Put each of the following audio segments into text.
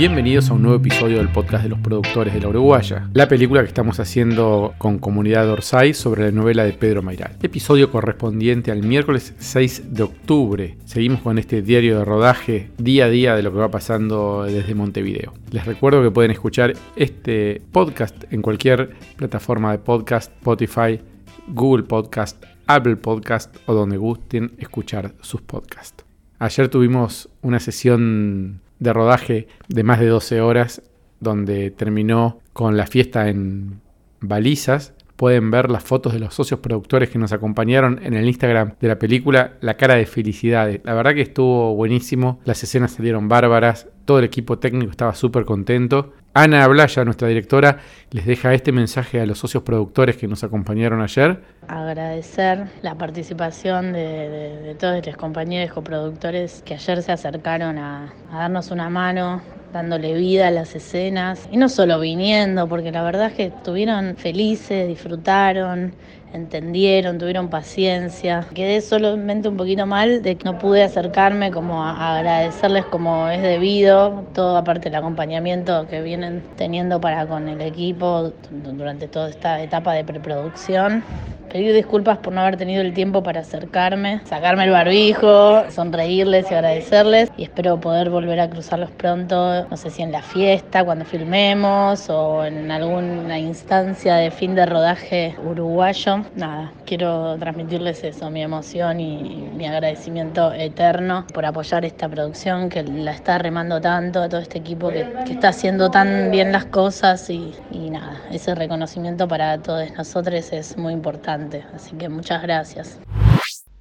Bienvenidos a un nuevo episodio del podcast de los productores de la Uruguaya, la película que estamos haciendo con Comunidad Orsay sobre la novela de Pedro Mairal. Episodio correspondiente al miércoles 6 de octubre. Seguimos con este diario de rodaje día a día de lo que va pasando desde Montevideo. Les recuerdo que pueden escuchar este podcast en cualquier plataforma de podcast, Spotify, Google Podcast, Apple Podcast o donde gusten escuchar sus podcasts. Ayer tuvimos una sesión de rodaje de más de 12 horas, donde terminó con la fiesta en balizas. Pueden ver las fotos de los socios productores que nos acompañaron en el Instagram de la película, la cara de felicidad. La verdad que estuvo buenísimo, las escenas salieron bárbaras, todo el equipo técnico estaba súper contento. Ana Blaya, nuestra directora, les deja este mensaje a los socios productores que nos acompañaron ayer. Agradecer la participación de, todos los compañeros coproductores que ayer se acercaron a darnos una mano, dándole vida a las escenas y no solo viniendo, porque la verdad es que estuvieron felices, disfrutaron, entendieron, tuvieron paciencia. Quedé solamente un poquito mal de que no pude acercarme como a agradecerles como es debido, todo aparte del acompañamiento que vienen teniendo para con el equipo durante toda esta etapa de preproducción. Pedir disculpas por no haber tenido el tiempo para acercarme, sacarme el barbijo, sonreírles y agradecerles. Y espero poder volver a cruzarlos pronto, no sé si en la fiesta, cuando filmemos o en alguna instancia de fin de rodaje uruguayo. Nada, quiero transmitirles eso, mi emoción y mi agradecimiento eterno por apoyar esta producción que la está remando tanto, a todo este equipo que, está haciendo tan bien las cosas y, y nada, ese reconocimiento para todos nosotros es muy importante. Así que muchas gracias.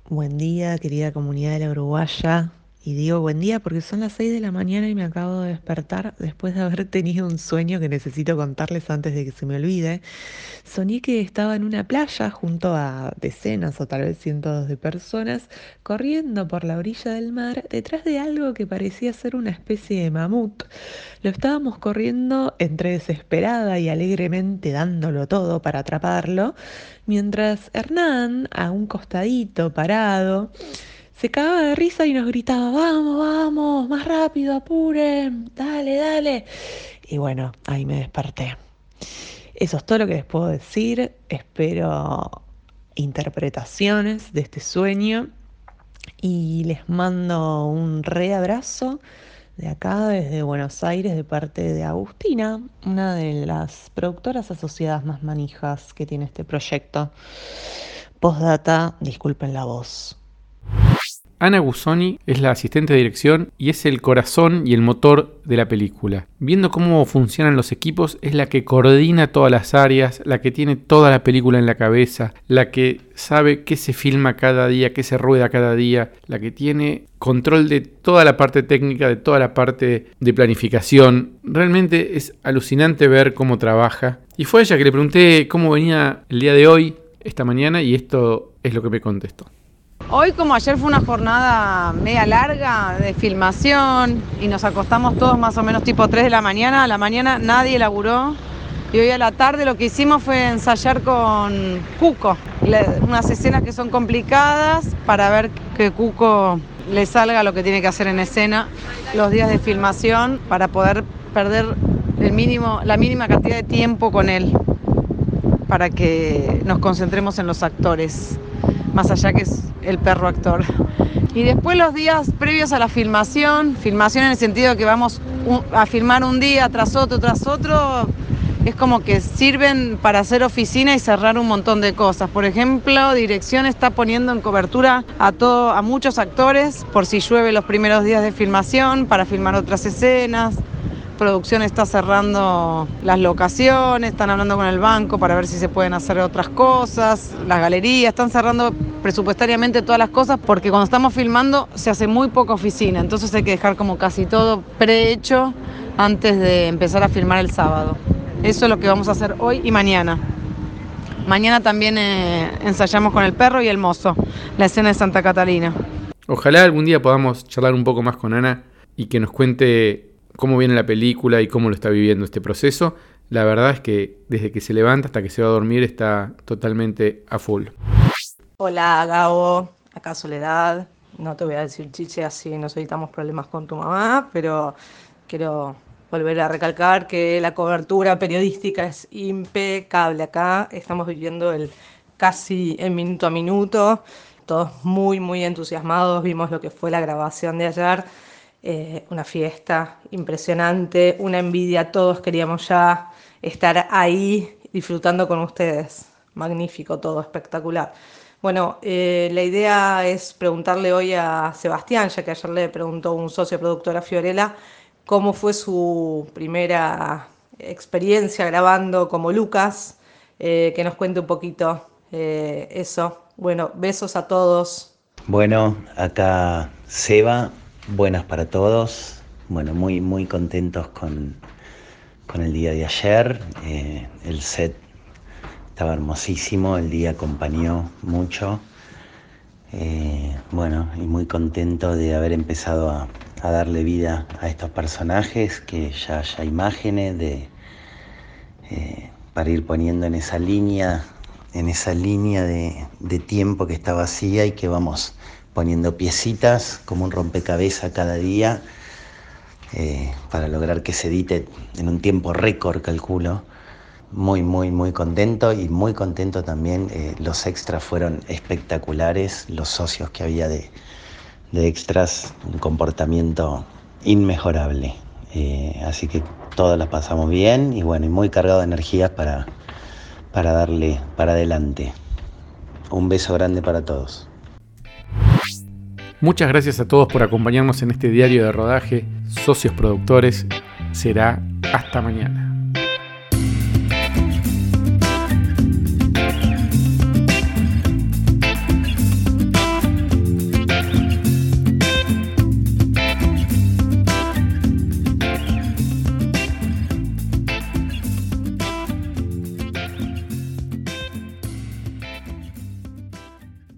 Buen día, querida comunidad de la Uruguaya. Y digo buen día porque son las 6 de la mañana y me acabo de despertar después de haber tenido un sueño que necesito contarles antes de que se me olvide. Soñé que estaba en una playa junto a decenas o tal vez cientos de personas corriendo por la orilla del mar detrás de algo que parecía ser una especie de mamut. Lo estábamos corriendo entre desesperada y alegremente dándolo todo para atraparlo, mientras Hernán, a un costadito parado, se cagaba de risa y nos gritaba, vamos, vamos, más rápido, apuren, dale, dale. Y bueno, ahí me desperté. Eso es todo lo que les puedo decir. Espero interpretaciones de este sueño y les mando un reabrazo de acá, desde Buenos Aires, de parte de Agustina, una de las productoras asociadas más manijas que tiene este proyecto. Postdata, disculpen la voz. Ana Gusoni es la asistente de dirección y es el corazón y el motor de la película. Viendo cómo funcionan los equipos, es la que coordina todas las áreas, la que tiene toda la película en la cabeza, la que sabe qué se filma cada día, qué se rueda cada día, la que tiene control de toda la parte técnica, de toda la parte de planificación. Realmente es alucinante ver cómo trabaja. Y fue ella que le pregunté cómo venía el día de hoy, esta mañana, y esto es lo que me contestó. Hoy como ayer fue una jornada media larga de filmación y nos acostamos todos más o menos tipo 3 de la mañana, a la mañana nadie laburó y hoy a la tarde lo que hicimos fue ensayar con Cuco, unas escenas que son complicadas para ver que Cuco le salga lo que tiene que hacer en escena los días de filmación para poder perder el mínimo, la mínima cantidad de tiempo con él para que nos concentremos en los actores, más allá que es el perro actor. Y después los días previos a la filmación, filmación en el sentido de que vamos a filmar un día tras otro, tras otro, es como que sirven para hacer oficina y cerrar un montón de cosas. Por ejemplo, dirección está poniendo en cobertura a, todo, a muchos actores por si llueve los primeros días de filmación, para filmar otras escenas producción está cerrando las locaciones, están hablando con el banco para ver si se pueden hacer otras cosas, las galerías, están cerrando presupuestariamente todas las cosas porque cuando estamos filmando se hace muy poca oficina, entonces hay que dejar como casi todo prehecho antes de empezar a filmar el sábado. Eso es lo que vamos a hacer hoy y mañana. Mañana también eh, ensayamos con el perro y el mozo, la escena de Santa Catalina. Ojalá algún día podamos charlar un poco más con Ana y que nos cuente cómo viene la película y cómo lo está viviendo este proceso, la verdad es que desde que se levanta hasta que se va a dormir está totalmente a full. Hola Gabo, acá Soledad. No te voy a decir chiche así nos evitamos problemas con tu mamá, pero quiero volver a recalcar que la cobertura periodística es impecable acá. Estamos viviendo el casi en minuto a minuto, todos muy, muy entusiasmados. Vimos lo que fue la grabación de ayer, eh, una fiesta impresionante, una envidia. Todos queríamos ya estar ahí disfrutando con ustedes. Magnífico todo, espectacular. Bueno, eh, la idea es preguntarle hoy a Sebastián, ya que ayer le preguntó un socio productor a Fiorella cómo fue su primera experiencia grabando como Lucas, eh, que nos cuente un poquito eh, eso. Bueno, besos a todos. Bueno, acá Seba, buenas para todos. Bueno, muy, muy contentos con, con el día de ayer. El set estaba hermosísimo, el día acompañó mucho. bueno, y muy contento de haber empezado a, a darle vida a estos personajes, que ya haya imágenes de, eh, para ir poniendo en esa línea, en esa línea de, tiempo que está vacía y que vamos poniendo piecitas como un rompecabezas cada día eh, para lograr que se edite en un tiempo récord, calculo. Muy, muy, muy contento y muy contento también. Eh, los extras fueron espectaculares, los socios que había de, de extras, un comportamiento inmejorable. Eh, así que todos las pasamos bien y bueno, y muy cargado de energías para, para darle para adelante. Un beso grande para todos. Muchas gracias a todos por acompañarnos en este diario de rodaje. Socios productores, será hasta mañana.